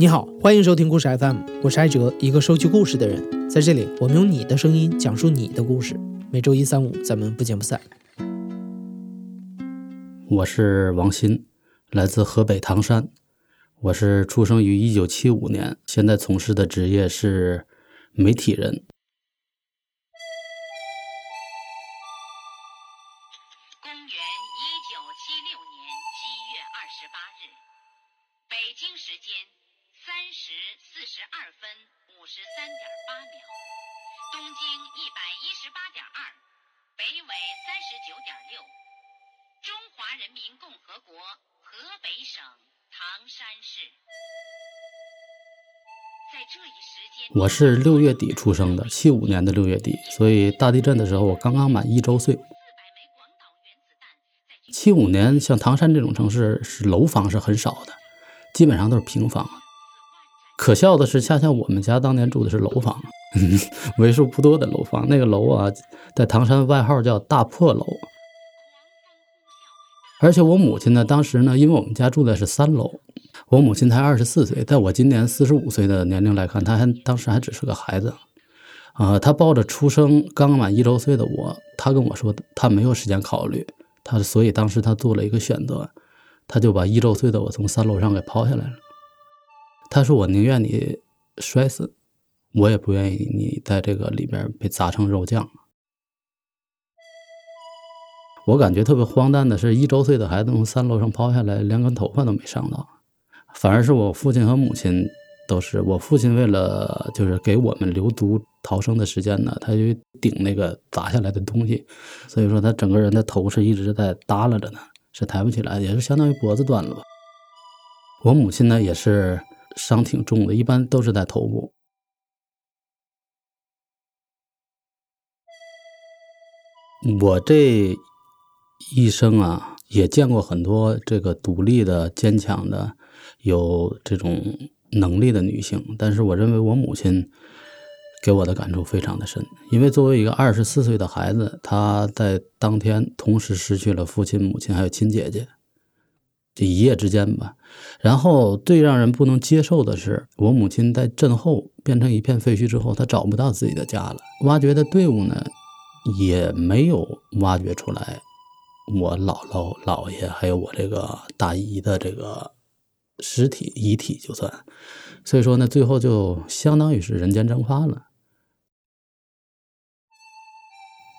你好，欢迎收听故事 FM，我是艾哲，一个收集故事的人。在这里，我们用你的声音讲述你的故事。每周一、三、五，咱们不见不散。我是王鑫，来自河北唐山。我是出生于一九七五年，现在从事的职业是媒体人。我是六月底出生的，七五年的六月底，所以大地震的时候我刚刚满一周岁。七五年像唐山这种城市是楼房是很少的，基本上都是平房。可笑的是，恰恰我们家当年住的是楼房，为数不多的楼房。那个楼啊，在唐山外号叫大破楼。而且我母亲呢，当时呢，因为我们家住的是三楼，我母亲才二十四岁，在我今年四十五岁的年龄来看，她还当时还只是个孩子，啊，她抱着出生刚满一周岁的我，她跟我说，她没有时间考虑，她所以当时她做了一个选择，她就把一周岁的我从三楼上给抛下来了。她说：“我宁愿你摔死，我也不愿意你在这个里边被砸成肉酱。”我感觉特别荒诞的是，一周岁的孩子从三楼上抛下来，连根头发都没伤到，反而是我父亲和母亲都是。我父亲为了就是给我们留足逃生的时间呢，他就顶那个砸下来的东西，所以说他整个人的头是一直在耷拉着呢，是抬不起来，也是相当于脖子断了。我母亲呢也是伤挺重的，一般都是在头部。我这。一生啊，也见过很多这个独立的、坚强的、有这种能力的女性，但是我认为我母亲给我的感触非常的深，因为作为一个二十四岁的孩子，她在当天同时失去了父亲、母亲还有亲姐姐，这一夜之间吧。然后最让人不能接受的是，我母亲在震后变成一片废墟之后，她找不到自己的家了，挖掘的队伍呢也没有挖掘出来。我姥姥、姥爷还有我这个大姨的这个尸体遗体就算，所以说呢，最后就相当于是人间蒸发了。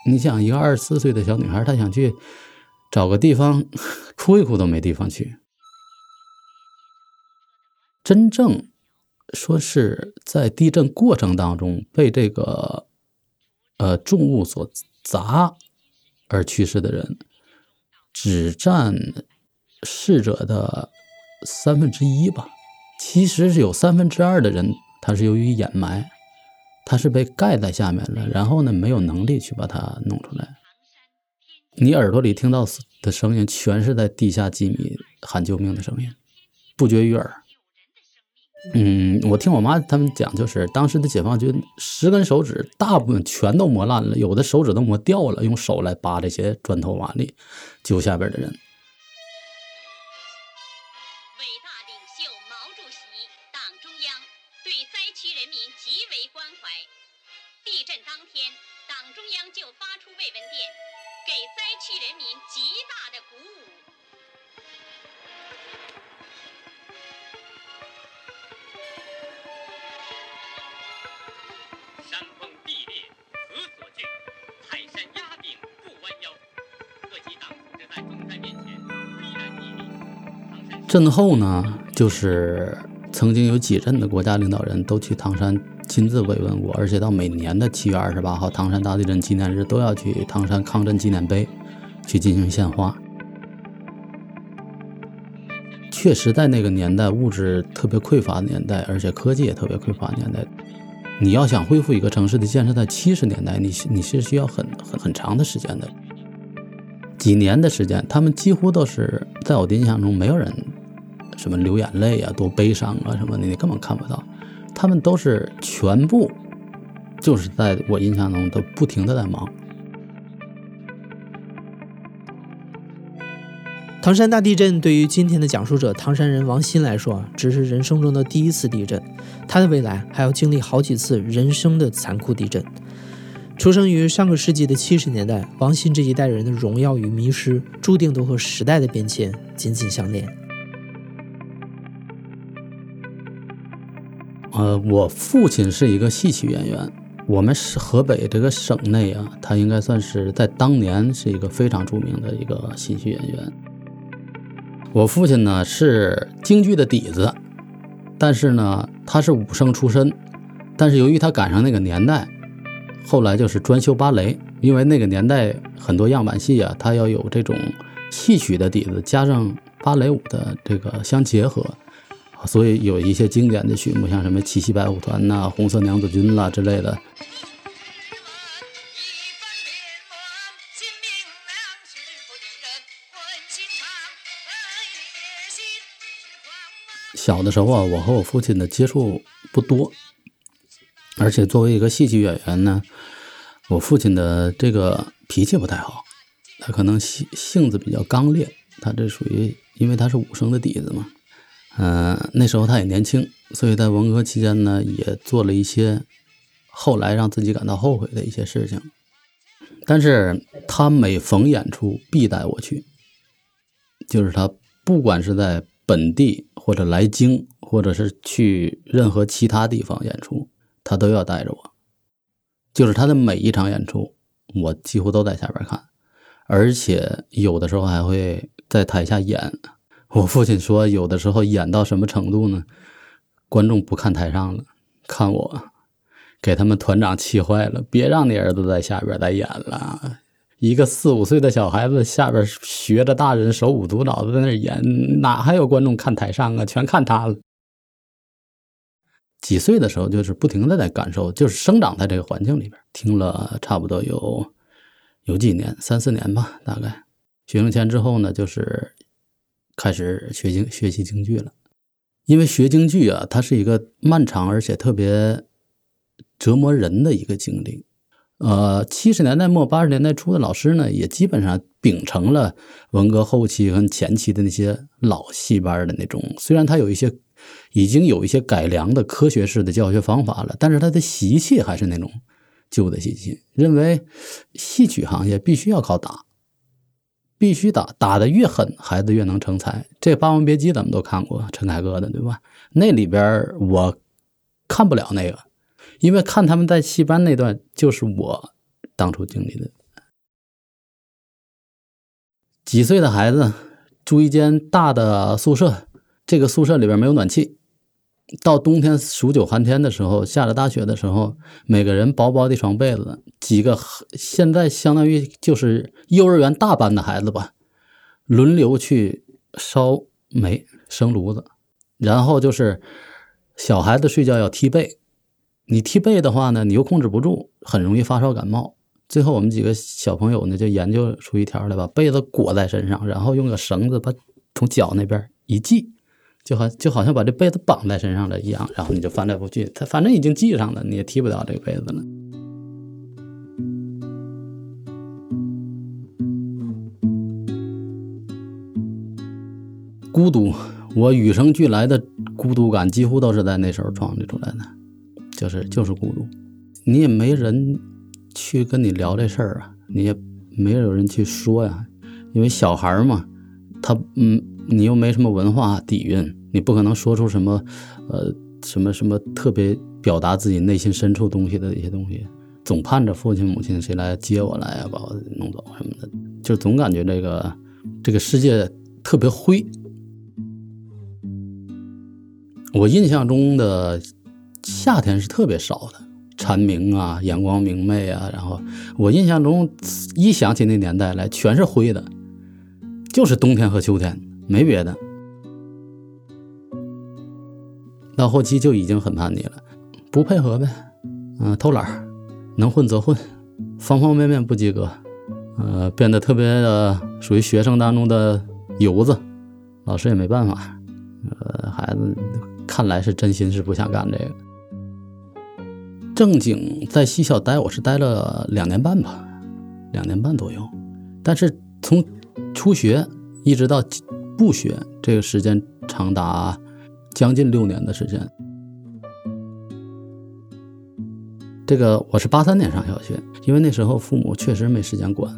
你想，一个二十四岁的小女孩，她想去找个地方哭一哭都没地方去。真正说是在地震过程当中被这个呃重物所砸而去世的人。只占逝者的三分之一吧，其实是有三分之二的人，他是由于掩埋，他是被盖在下面了，然后呢没有能力去把它弄出来。你耳朵里听到的声音，全是在地下几米喊救命的声音，不绝于耳。嗯，我听我妈他们讲，就是当时的解放军十根手指，大部分全都磨烂了，有的手指都磨掉了，用手来扒这些砖头瓦砾，救下边的人。震后呢，就是曾经有几任的国家领导人都去唐山亲自慰问过，而且到每年的七月二十八号唐山大地震纪念日都要去唐山抗震纪念碑去进行献花。确实，在那个年代，物质特别匮乏的年代，而且科技也特别匮乏年代，你要想恢复一个城市的建设，在七十年代，你你是需要很很很长的时间的，几年的时间，他们几乎都是在我的印象中没有人。什么流眼泪啊，多悲伤啊，什么的你根本看不到，他们都是全部，就是在我印象中都不停的在忙。唐山大地震对于今天的讲述者唐山人王鑫来说，只是人生中的第一次地震，他的未来还要经历好几次人生的残酷地震。出生于上个世纪的七十年代，王鑫这一代人的荣耀与迷失，注定都和时代的变迁紧紧相连。呃，我父亲是一个戏曲演员，我们是河北这个省内啊，他应该算是在当年是一个非常著名的一个戏曲演员。我父亲呢是京剧的底子，但是呢他是武生出身，但是由于他赶上那个年代，后来就是专修芭蕾，因为那个年代很多样板戏啊，他要有这种戏曲的底子，加上芭蕾舞的这个相结合，所以有一些经典的曲目，像什么《七夕白虎团》呐、《红色娘子军》啦之类的。小的时候啊，我和我父亲的接触不多，而且作为一个戏剧演员呢，我父亲的这个脾气不太好，他可能性性子比较刚烈，他这属于因为他是武生的底子嘛，嗯，那时候他也年轻，所以在文革期间呢，也做了一些后来让自己感到后悔的一些事情，但是他每逢演出必带我去，就是他不管是在。本地或者来京，或者是去任何其他地方演出，他都要带着我。就是他的每一场演出，我几乎都在下边看，而且有的时候还会在台下演。我父亲说，有的时候演到什么程度呢？观众不看台上了，看我，给他们团长气坏了，别让你儿子在下边再演了。一个四五岁的小孩子下边学着大人手舞足蹈的在那演，哪还有观众看台上啊？全看他了。几岁的时候就是不停的在感受，就是生长在这个环境里边，听了差不多有有几年，三四年吧，大概。学龄前之后呢，就是开始学京学习京剧了。因为学京剧啊，它是一个漫长而且特别折磨人的一个经历。呃，七十年代末八十年代初的老师呢，也基本上秉承了文革后期和前期的那些老戏班的那种，虽然他有一些已经有一些改良的科学式的教学方法了，但是他的习气还是那种旧的习气，认为戏曲行业必须要靠打，必须打，打的越狠，孩子越能成才。这《霸王别姬》咱们都看过，陈凯歌的，对吧？那里边我看不了那个。因为看他们在戏班那段，就是我当初经历的。几岁的孩子住一间大的宿舍，这个宿舍里边没有暖气。到冬天数九寒天的时候，下了大雪的时候，每个人薄薄的一床被子，几个现在相当于就是幼儿园大班的孩子吧，轮流去烧煤生炉子，然后就是小孩子睡觉要踢被。你踢被的话呢，你又控制不住，很容易发烧感冒。最后我们几个小朋友呢，就研究出一条来，把被子裹在身上，然后用个绳子把从脚那边一系，就好就好像把这被子绑在身上了一样，然后你就翻来覆去，它反正已经系上了，你也踢不掉这个被子了。孤独，我与生俱来的孤独感几乎都是在那时候创立出来的。就是就是孤独，你也没人去跟你聊这事儿啊，你也没有人去说呀，因为小孩嘛，他嗯，你又没什么文化底蕴，你不可能说出什么呃什么什么特别表达自己内心深处东西的一些东西，总盼着父亲母亲谁来接我来呀，把我弄走什么的，就总感觉这个这个世界特别灰。我印象中的。夏天是特别少的，蝉鸣啊，阳光明媚啊。然后我印象中，一想起那年代来，全是灰的，就是冬天和秋天，没别的。到后期就已经很叛逆了，不配合呗，嗯，偷懒能混则混，方方面面不及格，呃，变得特别的属于学生当中的油子，老师也没办法，呃，孩子看来是真心是不想干这个。正经在西校待，我是待了两年半吧，两年半左右。但是从初学一直到不学，这个时间长达将近六年的时间。这个我是八三年上小学，因为那时候父母确实没时间管，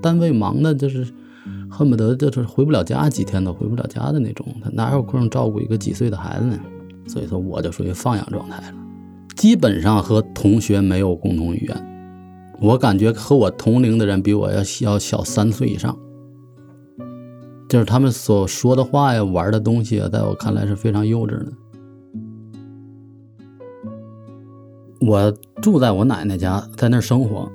单位忙的就是恨不得就是回不了家，几天都回不了家的那种，他哪有空照顾一个几岁的孩子呢？所以说我就属于放养状态了，基本上和同学没有共同语言。我感觉和我同龄的人比我要要小三岁以上，就是他们所说的话呀、玩的东西啊，在我看来是非常幼稚的。我住在我奶奶家，在那儿生活，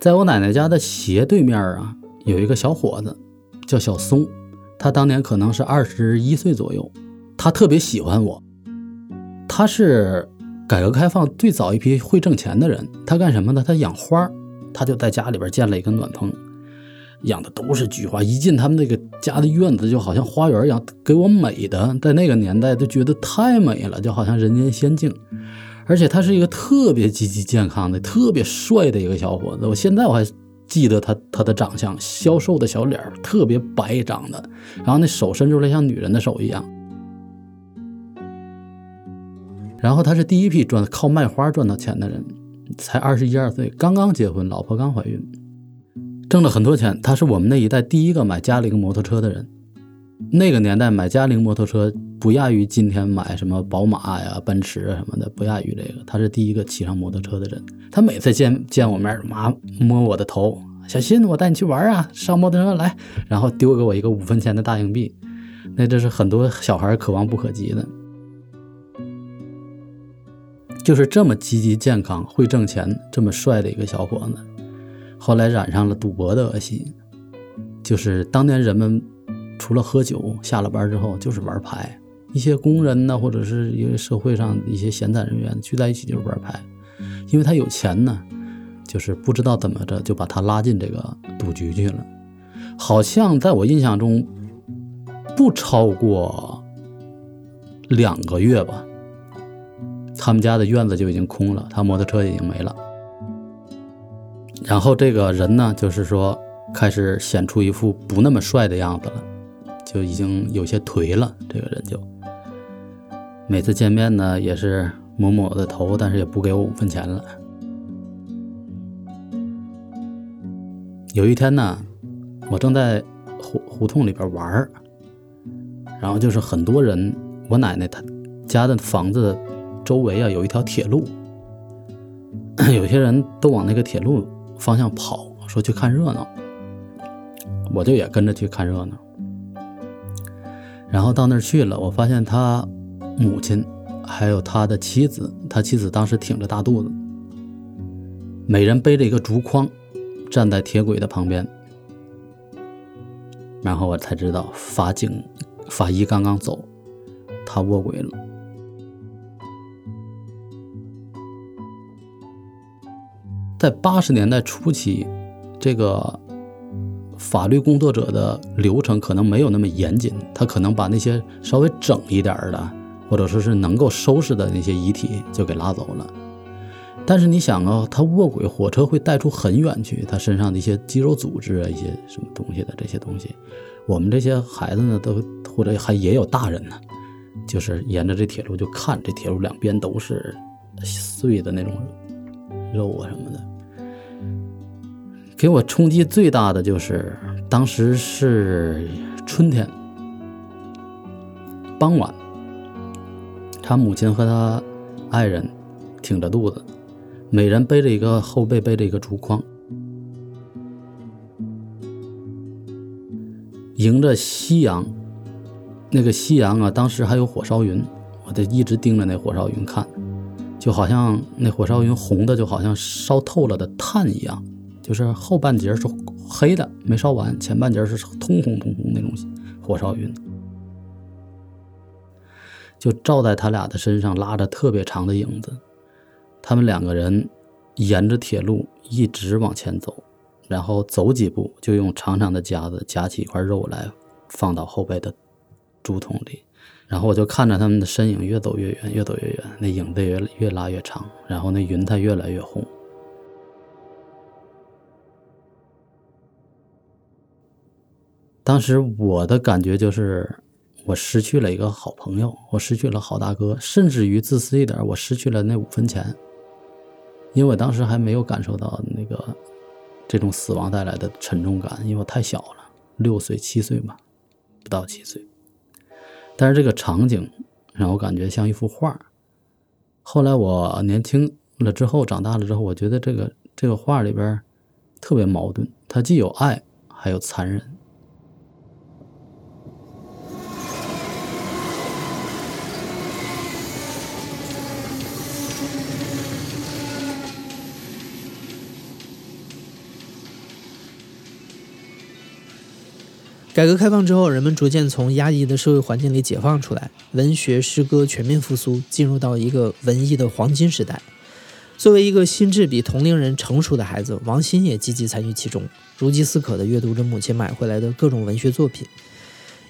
在我奶奶家的斜对面啊，有一个小伙子，叫小松，他当年可能是二十一岁左右，他特别喜欢我，他是改革开放最早一批会挣钱的人，他干什么呢？他养花，他就在家里边建了一个暖棚，养的都是菊花，一进他们那个家的院子就好像花园一样，给我美的，在那个年代都觉得太美了，就好像人间仙境。而且他是一个特别积极健康的、特别帅的一个小伙子。我现在我还记得他他的长相，消瘦的小脸儿，特别白长的，然后那手伸出来像女人的手一样。然后他是第一批赚靠卖花赚到钱的人，才二十一二岁，刚刚结婚，老婆刚怀孕，挣了很多钱。他是我们那一代第一个买嘉陵摩托车的人。那个年代买嘉陵摩托车不亚于今天买什么宝马呀、奔驰啊什么的，不亚于这个。他是第一个骑上摩托车的人。他每次见见我面，妈摸我的头，小新，我带你去玩啊，上摩托车来，然后丢给我一个五分钱的大硬币。那这是很多小孩渴望不可及的。就是这么积极健康、会挣钱、这么帅的一个小伙子，后来染上了赌博的恶习，就是当年人们。除了喝酒，下了班之后就是玩牌。一些工人呢，或者是因为社会上一些闲散人员聚在一起就是玩牌，因为他有钱呢，就是不知道怎么着就把他拉进这个赌局去了。好像在我印象中，不超过两个月吧，他们家的院子就已经空了，他摩托车已经没了。然后这个人呢，就是说开始显出一副不那么帅的样子了。就已经有些颓了，这个人就每次见面呢，也是摸摸我的头，但是也不给我五分钱了。有一天呢，我正在胡胡同里边玩儿然后就是很多人，我奶奶她家的房子周围啊有一条铁路，有些人都往那个铁路方向跑，说去看热闹，我就也跟着去看热闹。然后到那儿去了，我发现他母亲还有他的妻子，他妻子当时挺着大肚子，每人背着一个竹筐，站在铁轨的旁边。然后我才知道法警法医刚刚走，他卧轨了。在八十年代初期，这个。法律工作者的流程可能没有那么严谨，他可能把那些稍微整一点的，或者说是能够收拾的那些遗体就给拉走了。但是你想啊，他卧轨，火车会带出很远去，他身上的一些肌肉组织啊，一些什么东西的这些东西，我们这些孩子呢，都或者还也有大人呢，就是沿着这铁路就看，这铁路两边都是碎的那种肉啊什么的。给我冲击最大的就是，当时是春天，傍晚，他母亲和他爱人挺着肚子，每人背着一个后背背着一个竹筐，迎着夕阳，那个夕阳啊，当时还有火烧云，我得一直盯着那火烧云看，就好像那火烧云红的，就好像烧透了的炭一样。就是后半截是黑的，没烧完；前半截是通红通红那种火烧云，就照在他俩的身上，拉着特别长的影子。他们两个人沿着铁路一直往前走，然后走几步就用长长的夹子夹起一块肉来放到后背的竹筒里，然后我就看着他们的身影越走越远，越走越远，那影子越越拉越长，然后那云彩越来越红。当时我的感觉就是，我失去了一个好朋友，我失去了好大哥，甚至于自私一点，我失去了那五分钱。因为我当时还没有感受到那个这种死亡带来的沉重感，因为我太小了，六岁七岁吧，不到七岁。但是这个场景让我感觉像一幅画。后来我年轻了之后，长大了之后，我觉得这个这个画里边特别矛盾，它既有爱，还有残忍。改革开放之后，人们逐渐从压抑的社会环境里解放出来，文学、诗歌全面复苏，进入到一个文艺的黄金时代。作为一个心智比同龄人成熟的孩子，王鑫也积极参与其中，如饥似渴地阅读着母亲买回来的各种文学作品。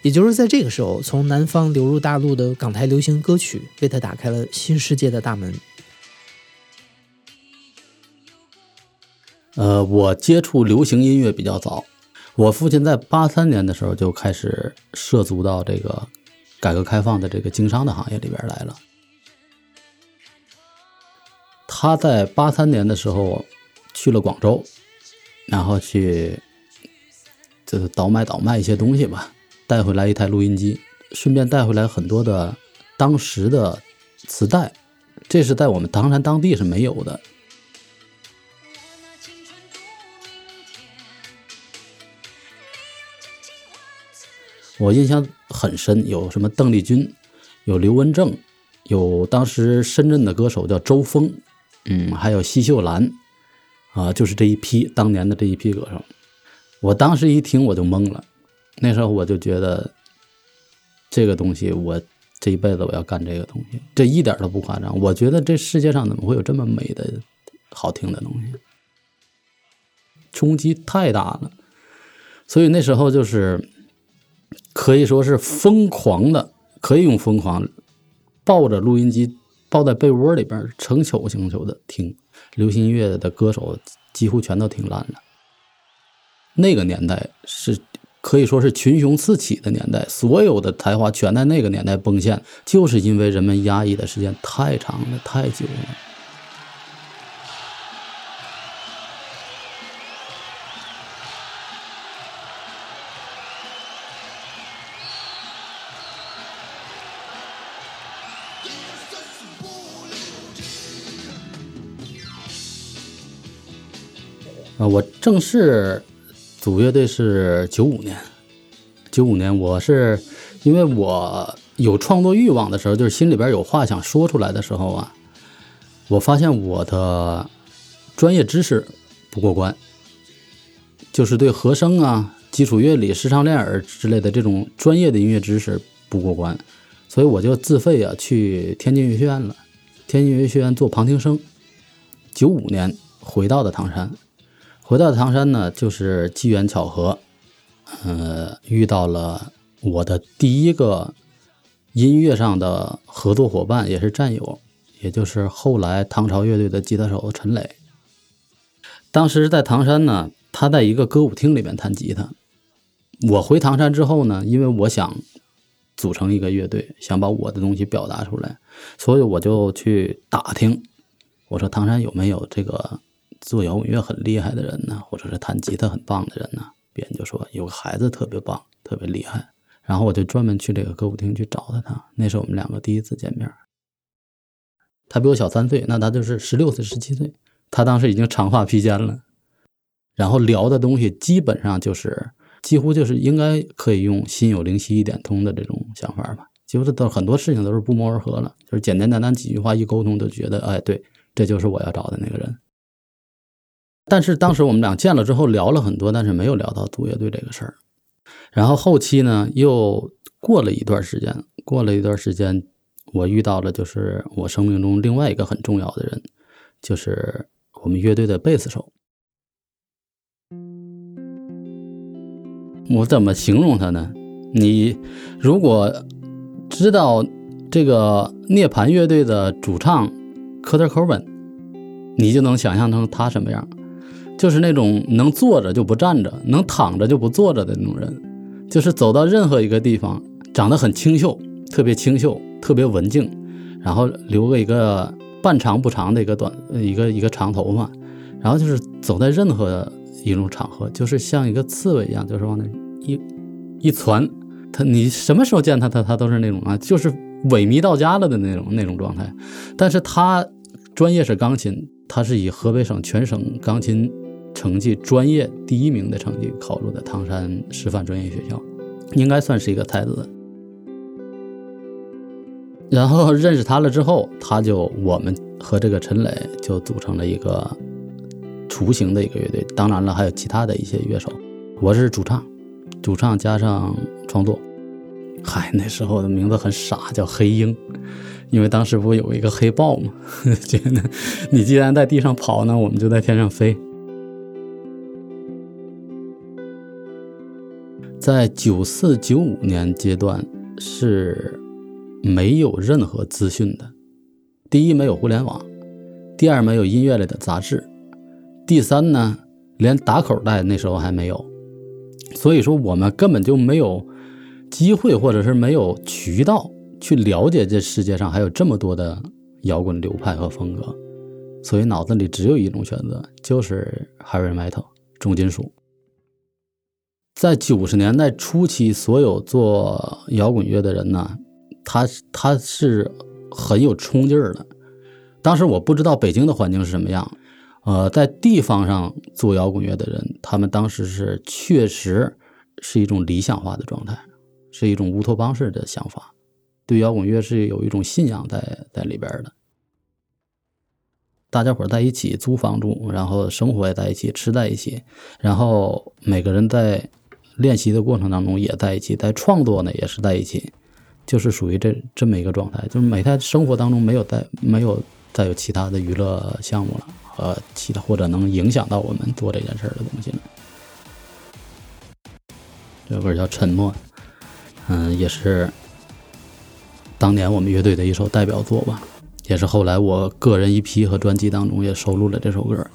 也就是在这个时候，从南方流入大陆的港台流行歌曲，为他打开了新世界的大门。呃，我接触流行音乐比较早，我父亲在八三年的时候就开始涉足到这个改革开放的这个经商的行业里边来了。他在八三年的时候去了广州，然后去就是倒卖倒卖一些东西吧，带回来一台录音机，顺便带回来很多的当时的磁带，这是在我们唐山当地是没有的。我印象很深，有什么邓丽君，有刘文正，有当时深圳的歌手叫周峰，嗯，还有奚秀兰，啊，就是这一批当年的这一批歌手。我当时一听我就懵了，那时候我就觉得这个东西，我这一辈子我要干这个东西，这一点都不夸张。我觉得这世界上怎么会有这么美的、好听的东西？冲击太大了，所以那时候就是。可以说是疯狂的，可以用疯狂，抱着录音机，抱在被窝里边，成宿成宿的听流行音乐的歌手，几乎全都听烂了。那个年代是可以说是群雄四起的年代，所有的才华全在那个年代崩现，就是因为人们压抑的时间太长了，太久了。啊，我正式组乐队是九五年。九五年，我是因为我有创作欲望的时候，就是心里边有话想说出来的时候啊，我发现我的专业知识不过关，就是对和声啊、基础乐理、视唱练耳之类的这种专业的音乐知识不过关，所以我就自费啊去天津音乐学院了。天津音乐学院做旁听生。九五年回到的唐山。回到唐山呢，就是机缘巧合，呃，遇到了我的第一个音乐上的合作伙伴，也是战友，也就是后来唐朝乐队的吉他手陈磊。当时在唐山呢，他在一个歌舞厅里面弹吉他。我回唐山之后呢，因为我想组成一个乐队，想把我的东西表达出来，所以我就去打听，我说唐山有没有这个。做摇滚乐很厉害的人呢，或者是弹吉他很棒的人呢，别人就说有个孩子特别棒，特别厉害。然后我就专门去这个歌舞厅去找他他，那是我们两个第一次见面。他比我小三岁，那他就是十六岁、十七岁。他当时已经长发披肩了，然后聊的东西基本上就是，几乎就是应该可以用心有灵犀一点通的这种想法吧。几乎都很多事情都是不谋而合了，就是简简单单几句话一沟通，就觉得哎，对，这就是我要找的那个人。但是当时我们俩见了之后聊了很多，但是没有聊到组乐队这个事儿。然后后期呢，又过了一段时间，过了一段时间，我遇到了就是我生命中另外一个很重要的人，就是我们乐队的贝斯手。我怎么形容他呢？你如果知道这个涅槃乐队的主唱科特·科本，你就能想象成他什么样。就是那种能坐着就不站着，能躺着就不坐着的那种人。就是走到任何一个地方，长得很清秀，特别清秀，特别文静，然后留个一个半长不长的一个短一个一个长头发，然后就是走在任何一种场合，就是像一个刺猬一样，就是往那一一窜，他你什么时候见他，他他都是那种啊，就是萎靡到家了的那种那种状态。但是他专业是钢琴，他是以河北省全省钢琴。成绩专业第一名的成绩考入的唐山师范专业学校，应该算是一个才子。然后认识他了之后，他就我们和这个陈磊就组成了一个雏形的一个乐队。当然了，还有其他的一些乐手。我是主唱，主唱加上创作。嗨，那时候的名字很傻，叫黑鹰，因为当时不有一个黑豹吗？觉得你既然在地上跑呢，我们就在天上飞。在九四九五年阶段是没有任何资讯的。第一，没有互联网；第二，没有音乐类的杂志；第三呢，连打口袋那时候还没有。所以说，我们根本就没有机会，或者是没有渠道去了解这世界上还有这么多的摇滚流派和风格。所以脑子里只有一种选择，就是 heavy metal 重金属。在九十年代初期，所有做摇滚乐的人呢，他他是很有冲劲儿的。当时我不知道北京的环境是什么样，呃，在地方上做摇滚乐的人，他们当时是确实是一种理想化的状态，是一种乌托邦式的想法，对摇滚乐是有一种信仰在在里边的。大家伙在一起租房住，然后生活也在一起，吃在一起，然后每个人在。练习的过程当中也在一起，在创作呢也是在一起，就是属于这这么一个状态，就是每天生活当中没有再没有再有其他的娱乐项目了，和其他或者能影响到我们做这件事儿的东西了。这歌叫《沉默》，嗯，也是当年我们乐队的一首代表作吧，也是后来我个人一批和专辑当中也收录了这首歌。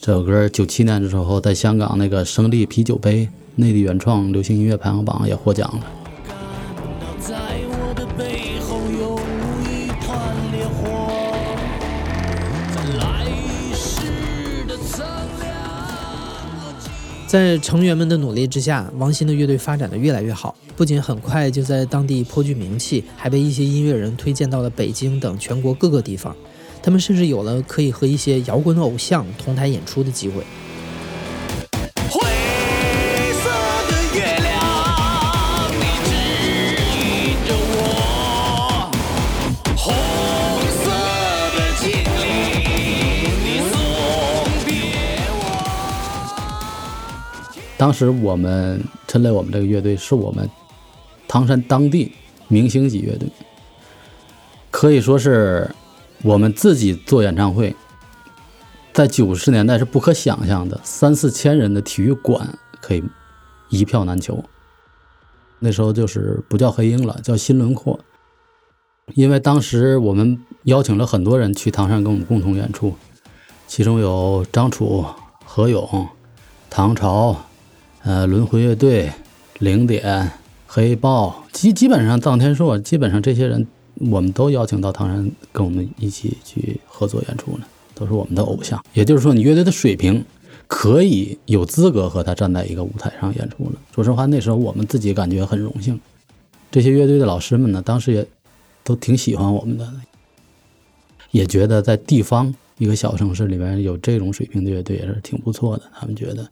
这首歌九七年的时候在香港那个胜利啤酒杯。内地原创流行音乐排行榜也获奖了。在成员们的努力之下，王鑫的乐队发展的越来越好，不仅很快就在当地颇具名气，还被一些音乐人推荐到了北京等全国各个地方。他们甚至有了可以和一些摇滚偶像同台演出的机会。当时我们陈磊，我们这个乐队是我们唐山当地明星级乐队，可以说是我们自己做演唱会，在九十年代是不可想象的，三四千人的体育馆可以一票难求。那时候就是不叫黑鹰了，叫新轮廓，因为当时我们邀请了很多人去唐山跟我们共同演出，其中有张楚、何勇、唐朝。呃，轮回乐队、零点、黑豹，基基本上臧天朔，基本上这些人，我们都邀请到唐山跟我们一起去合作演出呢，都是我们的偶像。也就是说，你乐队的水平可以有资格和他站在一个舞台上演出了。说实话，那时候我们自己感觉很荣幸。这些乐队的老师们呢，当时也都挺喜欢我们的，也觉得在地方一个小城市里面有这种水平的乐队也是挺不错的。他们觉得。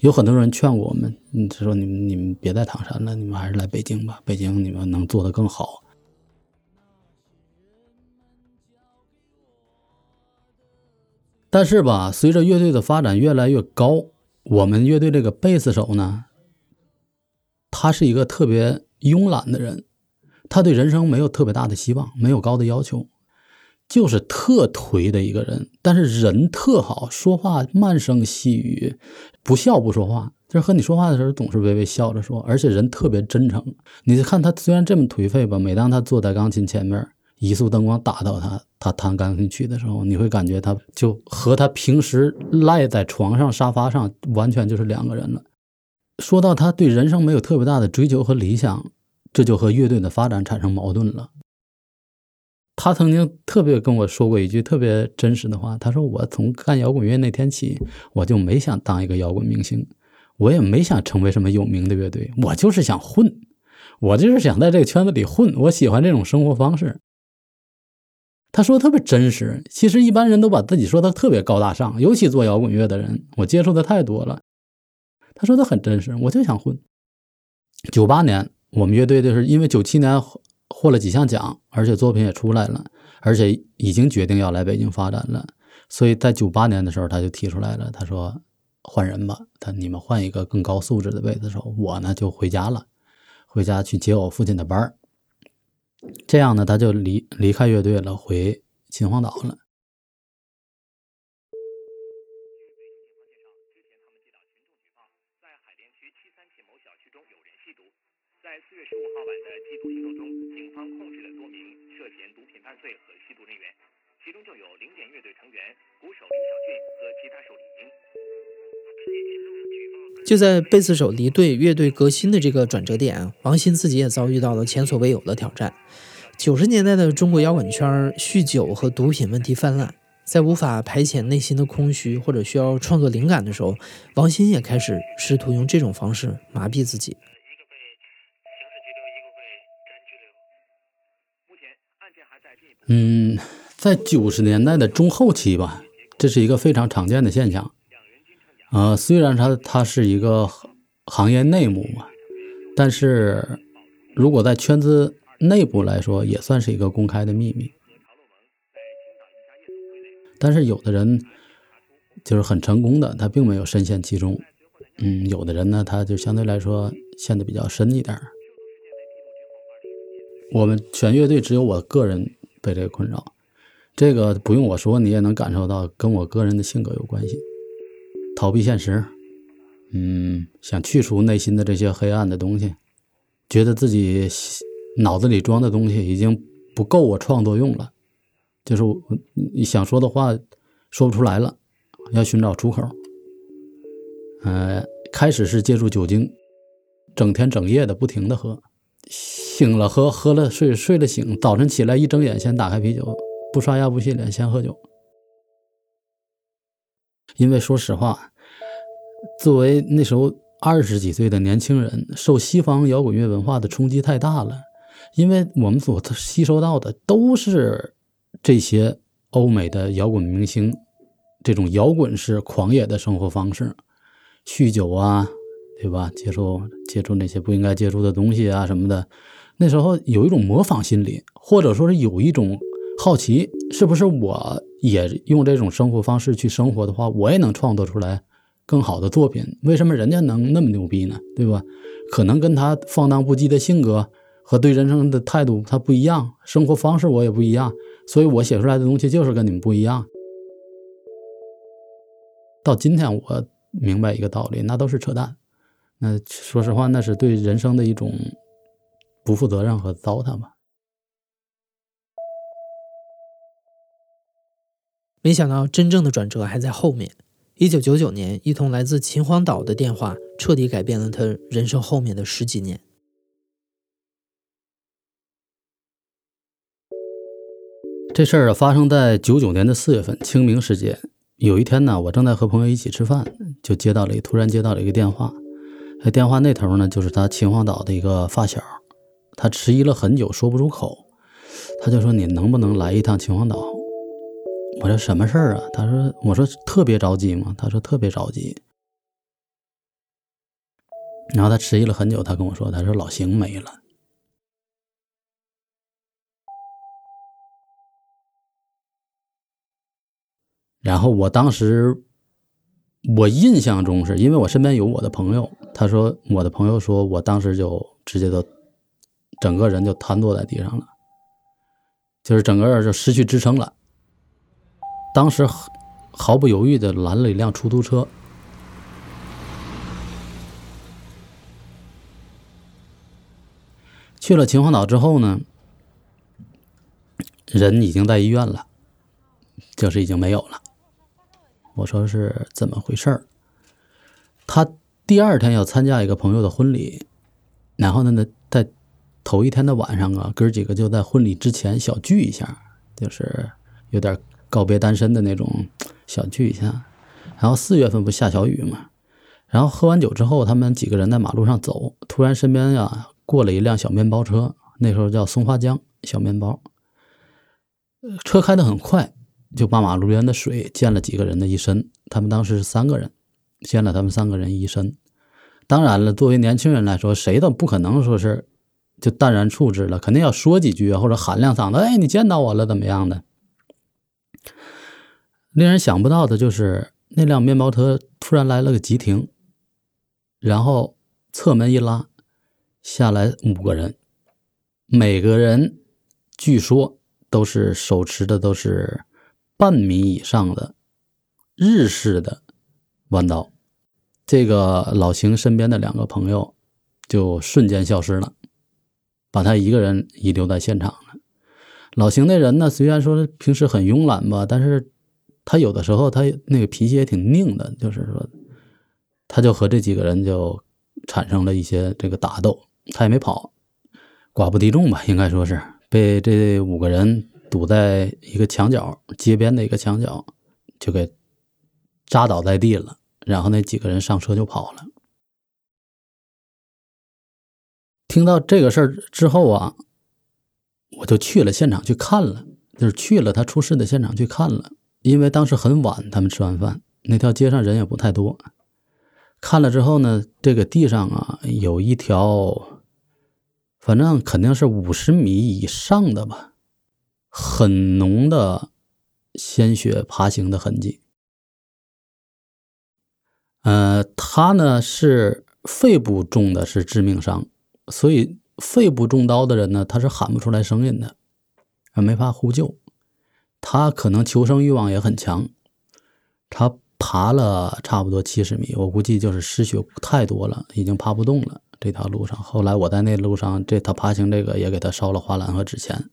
有很多人劝我们，嗯，说你们你们别在唐山了，你们还是来北京吧，北京你们能做得更好。但是吧，随着乐队的发展越来越高，我们乐队这个贝斯手呢，他是一个特别慵懒的人，他对人生没有特别大的希望，没有高的要求。就是特颓的一个人，但是人特好，说话慢声细语，不笑不说话，就是和你说话的时候总是微微笑着说，而且人特别真诚。你看他虽然这么颓废吧，每当他坐在钢琴前面，一束灯光打到他，他弹钢琴曲的时候，你会感觉他就和他平时赖在床上沙发上完全就是两个人了。说到他对人生没有特别大的追求和理想，这就和乐队的发展产生矛盾了。他曾经特别跟我说过一句特别真实的话，他说：“我从干摇滚乐那天起，我就没想当一个摇滚明星，我也没想成为什么有名的乐队，我就是想混，我就是想在这个圈子里混，我喜欢这种生活方式。”他说特别真实。其实一般人都把自己说的特别高大上，尤其做摇滚乐的人，我接触的太多了。他说的很真实，我就想混。九八年，我们乐队就是因为九七年获了几项奖，而且作品也出来了，而且已经决定要来北京发展了。所以在九八年的时候，他就提出来了，他说换人吧，他你们换一个更高素质的贝斯手，我呢就回家了，回家去接我父亲的班儿。这样呢，他就离离开乐队了，回秦皇岛了。在，四月十五号晚的缉毒行动中，警方控制了多名涉嫌毒品犯罪和吸毒人员，其中就有零点乐队成员鼓手林小俊和吉他手李英。就在贝斯手离队、乐队革新的这个转折点，王鑫自己也遭遇到了前所未有的挑战。九十年代的中国摇滚圈，酗酒和毒品问题泛滥，在无法排遣内心的空虚或者需要创作灵感的时候，王鑫也开始试图用这种方式麻痹自己。嗯，在九十年代的中后期吧，这是一个非常常见的现象。呃，虽然它它是一个行业内幕嘛，但是如果在圈子内部来说，也算是一个公开的秘密。但是有的人就是很成功的，他并没有深陷其中。嗯，有的人呢，他就相对来说陷得比较深一点。我们全乐队只有我个人被这个困扰，这个不用我说，你也能感受到，跟我个人的性格有关系。逃避现实，嗯，想去除内心的这些黑暗的东西，觉得自己脑子里装的东西已经不够我创作用了，就是我你想说的话说不出来了，要寻找出口。呃，开始是借助酒精，整天整夜的不停的喝，醒了喝，喝了睡，睡了醒，早晨起来一睁眼先打开啤酒，不刷牙不洗脸先喝酒。因为说实话，作为那时候二十几岁的年轻人，受西方摇滚乐文化的冲击太大了。因为我们所吸收到的都是这些欧美的摇滚明星这种摇滚式狂野的生活方式，酗酒啊，对吧？接触接触那些不应该接触的东西啊什么的。那时候有一种模仿心理，或者说是有一种好奇，是不是我也用这种生活方式去生活的话，我也能创作出来更好的作品？为什么人家能那么牛逼呢？对吧？可能跟他放荡不羁的性格和对人生的态度他不一样，生活方式我也不一样，所以我写出来的东西就是跟你们不一样。到今天我明白一个道理，那都是扯淡。那说实话，那是对人生的一种不负责任和糟蹋吧。没想到真正的转折还在后面。一九九九年，一通来自秦皇岛的电话，彻底改变了他人生后面的十几年。这事儿，发生在九九年的四月份，清明时节。有一天呢，我正在和朋友一起吃饭，就接到了突然接到了一个电话。在电话那头呢，就是他秦皇岛的一个发小，他迟疑了很久，说不出口。他就说：“你能不能来一趟秦皇岛？”我说：“什么事儿啊？”他说：“我说特别着急吗？”他说：“特别着急。”然后他迟疑了很久，他跟我说：“他说老邢没了。”然后我当时，我印象中是因为我身边有我的朋友，他说我的朋友说我当时就直接都整个人就瘫坐在地上了，就是整个人就失去支撑了。当时毫不犹豫的拦了一辆出租车，去了秦皇岛之后呢，人已经在医院了，就是已经没有了。我说是怎么回事儿？他第二天要参加一个朋友的婚礼，然后呢，呢头一天的晚上啊，哥几个就在婚礼之前小聚一下，就是有点告别单身的那种小聚一下。然后四月份不下小雨嘛，然后喝完酒之后，他们几个人在马路上走，突然身边呀过了一辆小面包车，那时候叫松花江小面包，车开得很快，就把马路边的水溅了几个人的一身。他们当时是三个人，溅了他们三个人一身。当然了，作为年轻人来说，谁都不可能说是就淡然处之了，肯定要说几句啊或者喊两嗓子，哎，你见到我了怎么样的？令人想不到的就是。那辆面包车突然来了个急停，然后侧门一拉，下来五个人，每个人据说都是手持的都是半米以上的日式的弯刀。这个老邢身边的两个朋友就瞬间消失了，把他一个人遗留在现场了。老邢那人呢，虽然说平时很慵懒吧，但是。他有的时候他那个脾气也挺拧的，就是说，他就和这几个人就产生了一些这个打斗，他也没跑，寡不敌众吧，应该说是被这五个人堵在一个墙角街边的一个墙角，就给扎倒在地了。然后那几个人上车就跑了。听到这个事儿之后啊，我就去了现场去看了，就是去了他出事的现场去看了。因为当时很晚，他们吃完饭，那条街上人也不太多。看了之后呢，这个地上啊有一条，反正肯定是五十米以上的吧，很浓的鲜血爬行的痕迹。呃，他呢是肺部中的是致命伤，所以肺部中刀的人呢，他是喊不出来声音的，没法呼救。他可能求生欲望也很强，他爬了差不多七十米，我估计就是失血太多了，已经爬不动了。这条路上，后来我在那路上，这他爬行这个也给他烧了花篮和纸钱。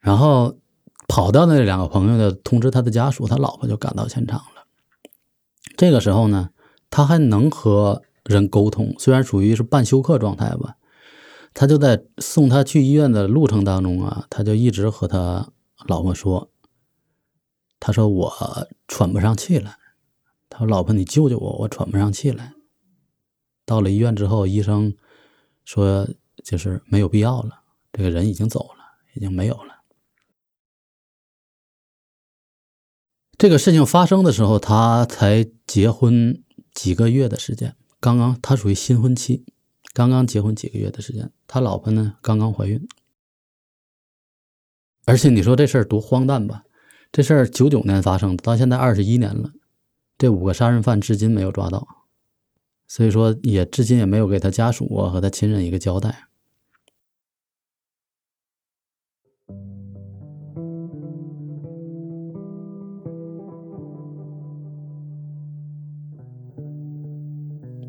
然后跑掉的那两个朋友呢，通知他的家属，他老婆就赶到现场了。这个时候呢，他还能和人沟通，虽然属于是半休克状态吧。他就在送他去医院的路程当中啊，他就一直和他。老婆说：“他说我喘不上气来。他说老婆，你救救我，我喘不上气来。到了医院之后，医生说就是没有必要了，这个人已经走了，已经没有了。这个事情发生的时候，他才结婚几个月的时间，刚刚他属于新婚期，刚刚结婚几个月的时间，他老婆呢刚刚怀孕。”而且你说这事儿多荒诞吧？这事儿九九年发生的，到现在二十一年了，这五个杀人犯至今没有抓到，所以说也至今也没有给他家属和他亲人一个交代。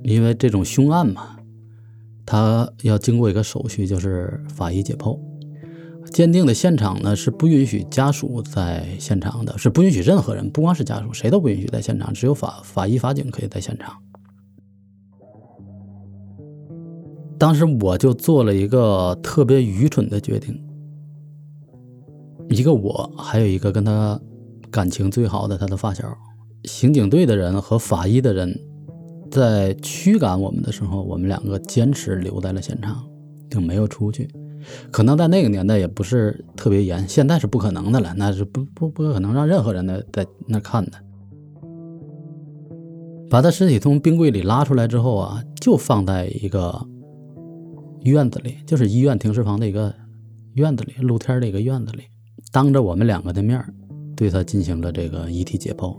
因为这种凶案嘛，他要经过一个手续，就是法医解剖。鉴定的现场呢是不允许家属在现场的，是不允许任何人，不光是家属，谁都不允许在现场，只有法法医、法警可以在现场。当时我就做了一个特别愚蠢的决定，一个我，还有一个跟他感情最好的他的发小，刑警队的人和法医的人，在驱赶我们的时候，我们两个坚持留在了现场，就没有出去。可能在那个年代也不是特别严，现在是不可能的了，那是不不不可能让任何人在在那看的。把他尸体从冰柜里拉出来之后啊，就放在一个院子里，就是医院停尸房的一个院子里，露天的一个院子里，当着我们两个的面对他进行了这个遗体解剖，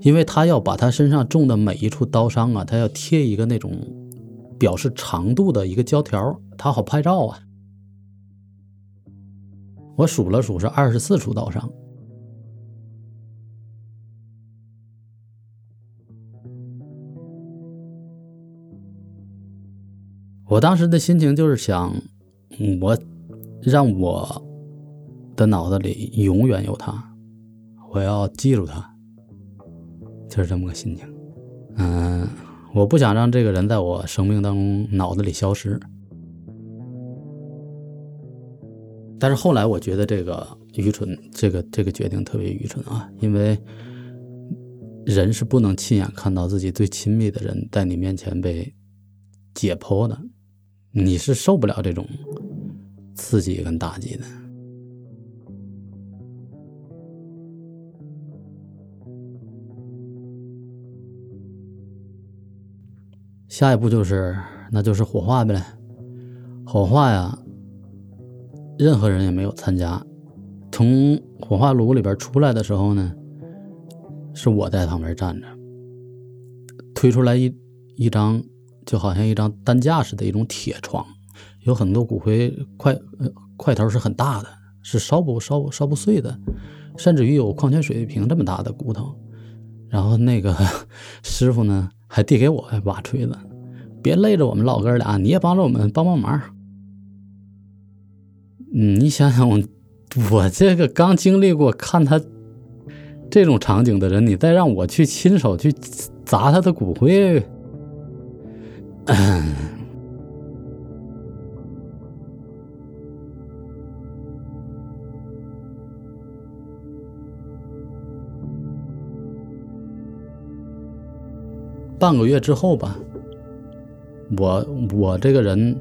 因为他要把他身上中的每一处刀伤啊，他要贴一个那种表示长度的一个胶条，他好拍照啊。我数了数，是二十四处刀伤。我当时的心情就是想，我让我的脑子里永远有他，我要记住他，就是这么个心情。嗯，我不想让这个人在我生命当中脑子里消失。但是后来我觉得这个愚蠢，这个这个决定特别愚蠢啊，因为人是不能亲眼看到自己最亲密的人在你面前被解剖的，你是受不了这种刺激跟打击的。下一步就是，那就是火化呗。火化呀，任何人也没有参加。从火化炉里边出来的时候呢，是我在旁边站着，推出来一一张，就好像一张担架似的一种铁床，有很多骨灰块，块头是很大的，是烧不烧烧不碎的，甚至于有矿泉水瓶这么大的骨头。然后那个 师傅呢？还递给我把锤子，别累着我们老哥俩，你也帮着我们帮帮忙。嗯，你想想我，我这个刚经历过看他这种场景的人，你再让我去亲手去砸他的骨灰，半个月之后吧，我我这个人，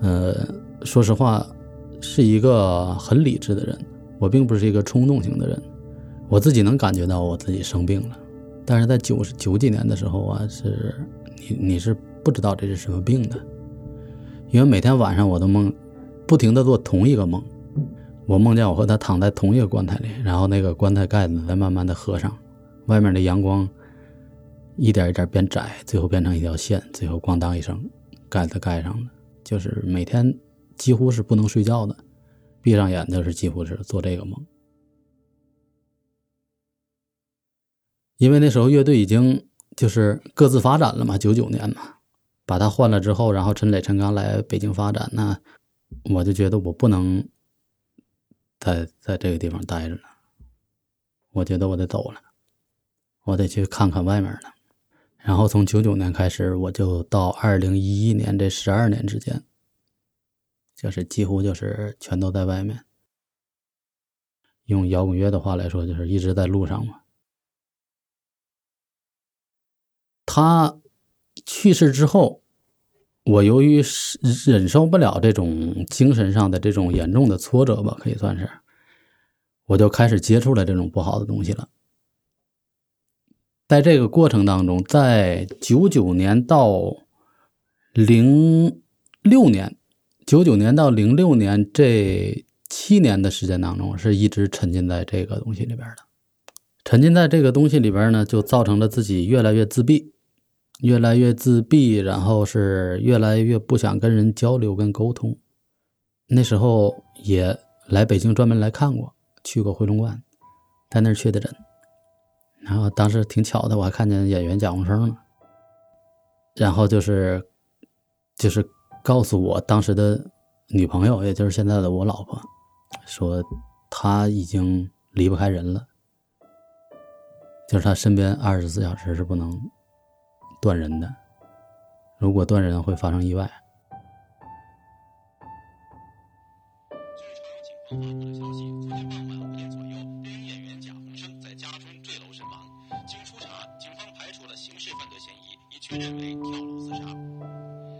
呃，说实话，是一个很理智的人。我并不是一个冲动型的人，我自己能感觉到我自己生病了。但是在九十九几年的时候啊，是你你是不知道这是什么病的，因为每天晚上我都梦，不停的做同一个梦。我梦见我和他躺在同一个棺材里，然后那个棺材盖子在慢慢的合上，外面的阳光。一点一点变窄，最后变成一条线，最后咣当一声，盖子盖上了。就是每天几乎是不能睡觉的，闭上眼就是几乎是做这个梦。因为那时候乐队已经就是各自发展了嘛，九九年嘛，把他换了之后，然后陈磊、陈刚来北京发展，那我就觉得我不能在在这个地方待着了，我觉得我得走了，我得去看看外面了。然后从九九年开始，我就到二零一一年这十二年之间，就是几乎就是全都在外面。用摇滚乐的话来说，就是一直在路上嘛。他去世之后，我由于忍受不了这种精神上的这种严重的挫折吧，可以算是，我就开始接触了这种不好的东西了。在这个过程当中，在九九年到零六年，九九年到零六年这七年的时间当中，是一直沉浸在这个东西里边的。沉浸在这个东西里边呢，就造成了自己越来越自闭，越来越自闭，然后是越来越不想跟人交流跟沟通。那时候也来北京专门来看过，去过回龙观，在那儿确的诊。然后当时挺巧的，我还看见演员贾宏声了。然后就是，就是告诉我当时的女朋友，也就是现在的我老婆，说他已经离不开人了，就是他身边二十四小时是不能断人的，如果断人会发生意外。据朝阳警方发布的消息，昨天傍晚五点左右。确认为跳楼自杀。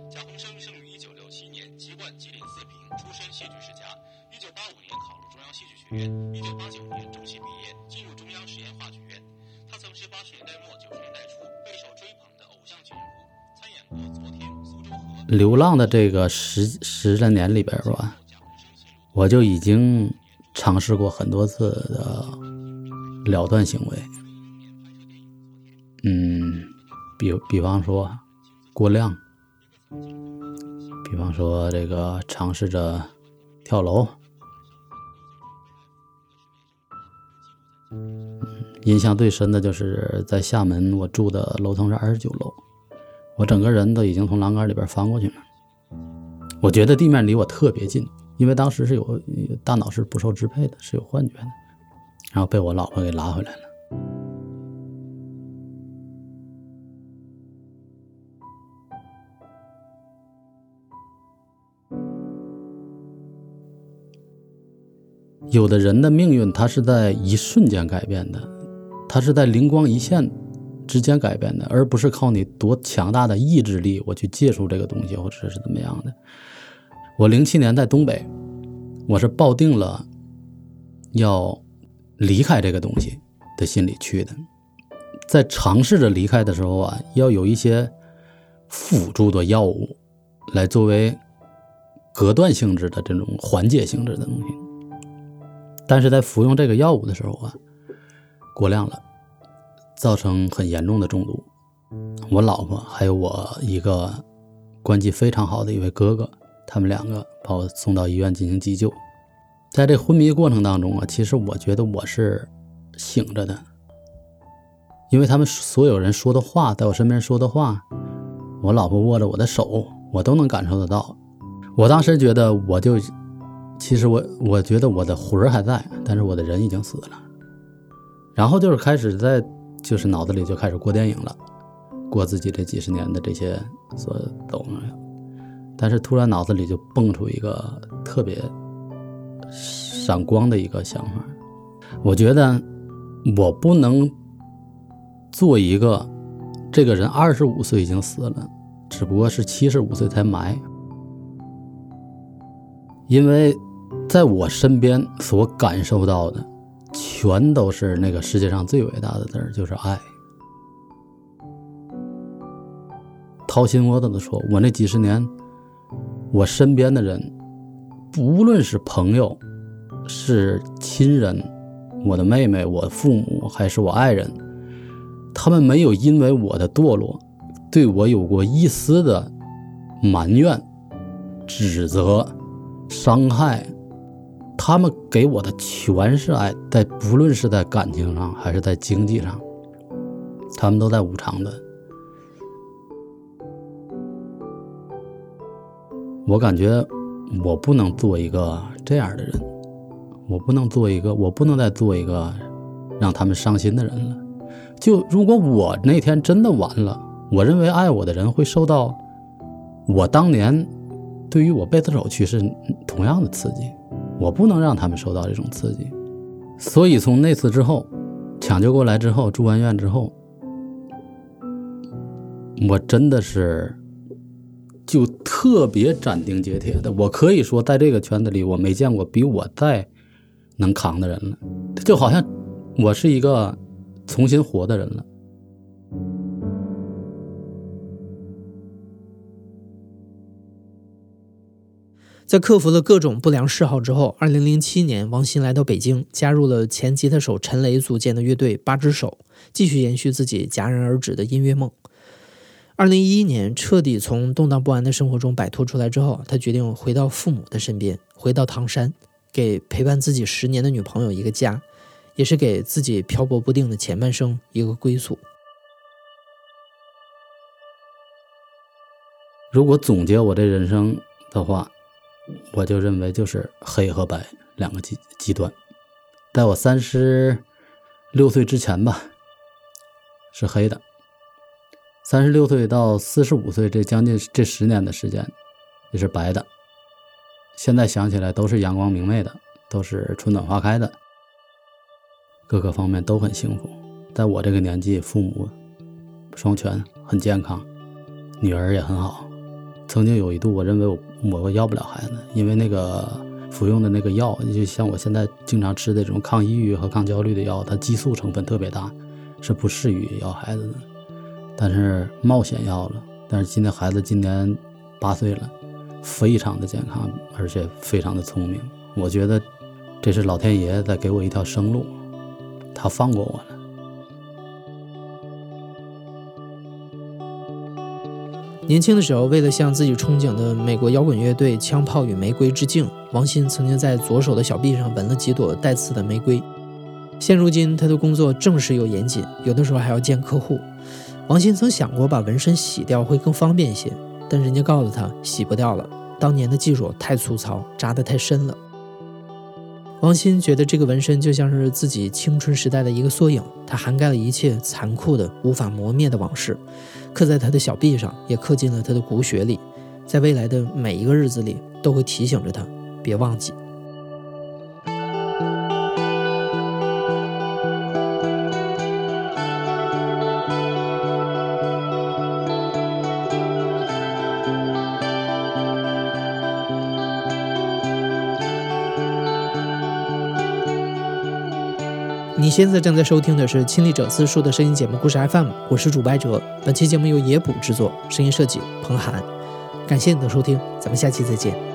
贾宏声生于一九六七年，籍贯吉林四平，出身戏剧世家。一九八五年考入中央戏剧学院，一九八九年中戏毕业，进入中央实验话剧院。他曾是八十年代末九十年代初备受追捧的偶像级人物，参演过《昨天》《苏州河》。流浪的这个十十来年里边吧，我就已经尝试过很多次的了断行为。比比方说过量，比方说这个尝试着跳楼，印象最深的就是在厦门，我住的楼层是二十九楼，我整个人都已经从栏杆里边翻过去了，我觉得地面离我特别近，因为当时是有大脑是不受支配的，是有幻觉的，然后被我老婆给拉回来了。有的人的命运，他是在一瞬间改变的，他是在灵光一现之间改变的，而不是靠你多强大的意志力，我去借助这个东西，或者是怎么样的。我零七年在东北，我是抱定了要离开这个东西的心理去的，在尝试着离开的时候啊，要有一些辅助的药物来作为隔断性质的这种缓解性质的东西。但是在服用这个药物的时候啊，过量了，造成很严重的中毒。我老婆还有我一个关系非常好的一位哥哥，他们两个把我送到医院进行急救。在这昏迷过程当中啊，其实我觉得我是醒着的，因为他们所有人说的话，在我身边说的话，我老婆握着我的手，我都能感受得到。我当时觉得我就。其实我我觉得我的魂儿还在，但是我的人已经死了。然后就是开始在，就是脑子里就开始过电影了，过自己这几十年的这些所懂的。但是突然脑子里就蹦出一个特别闪光的一个想法，我觉得我不能做一个这个人二十五岁已经死了，只不过是七十五岁才埋，因为。在我身边所感受到的，全都是那个世界上最伟大的字儿，就是爱。掏心窝子的说，我那几十年，我身边的人，不论是朋友，是亲人，我的妹妹、我的父母，还是我爱人，他们没有因为我的堕落，对我有过一丝的埋怨、指责、伤害。他们给我的全是爱，在不论是在感情上还是在经济上，他们都在无偿的。我感觉我不能做一个这样的人，我不能做一个，我不能再做一个让他们伤心的人了。就如果我那天真的完了，我认为爱我的人会受到我当年对于我贝斯手去世同样的刺激。我不能让他们受到这种刺激，所以从那次之后，抢救过来之后，住完院之后，我真的是就特别斩钉截铁的。我可以说，在这个圈子里，我没见过比我再能扛的人了，就好像我是一个重新活的人了。在克服了各种不良嗜好之后，二零零七年，王鑫来到北京，加入了前吉他手陈雷组建的乐队八只手，继续延续自己戛然而止的音乐梦。二零一一年，彻底从动荡不安的生活中摆脱出来之后，他决定回到父母的身边，回到唐山，给陪伴自己十年的女朋友一个家，也是给自己漂泊不定的前半生一个归宿。如果总结我这人生的话，我就认为就是黑和白两个极极端，在我三十六岁之前吧，是黑的；三十六岁到四十五岁这将近这十年的时间，也是白的。现在想起来都是阳光明媚的，都是春暖花开的，各个方面都很幸福。在我这个年纪，父母双全，很健康，女儿也很好。曾经有一度，我认为我我要不了孩子，因为那个服用的那个药，就像我现在经常吃的这种抗抑郁和抗焦虑的药，它激素成分特别大，是不适于要孩子的。但是冒险要了，但是今天孩子今年八岁了，非常的健康，而且非常的聪明。我觉得这是老天爷在给我一条生路，他放过我了。年轻的时候，为了向自己憧憬的美国摇滚乐队《枪炮与玫瑰》致敬，王鑫曾经在左手的小臂上纹了几朵带刺的玫瑰。现如今，他的工作正式又严谨，有的时候还要见客户。王鑫曾想过把纹身洗掉会更方便一些，但人家告诉他洗不掉了，当年的技术太粗糙，扎得太深了。王鑫觉得这个纹身就像是自己青春时代的一个缩影，它涵盖了一切残酷的、无法磨灭的往事。刻在他的小臂上，也刻进了他的骨血里，在未来的每一个日子里，都会提醒着他，别忘记。你现在正在收听的是《亲历者自述》的声音节目《故事 FM》，我是主播哲，本期节目由野捕制作，声音设计彭涵。感谢你的收听，咱们下期再见。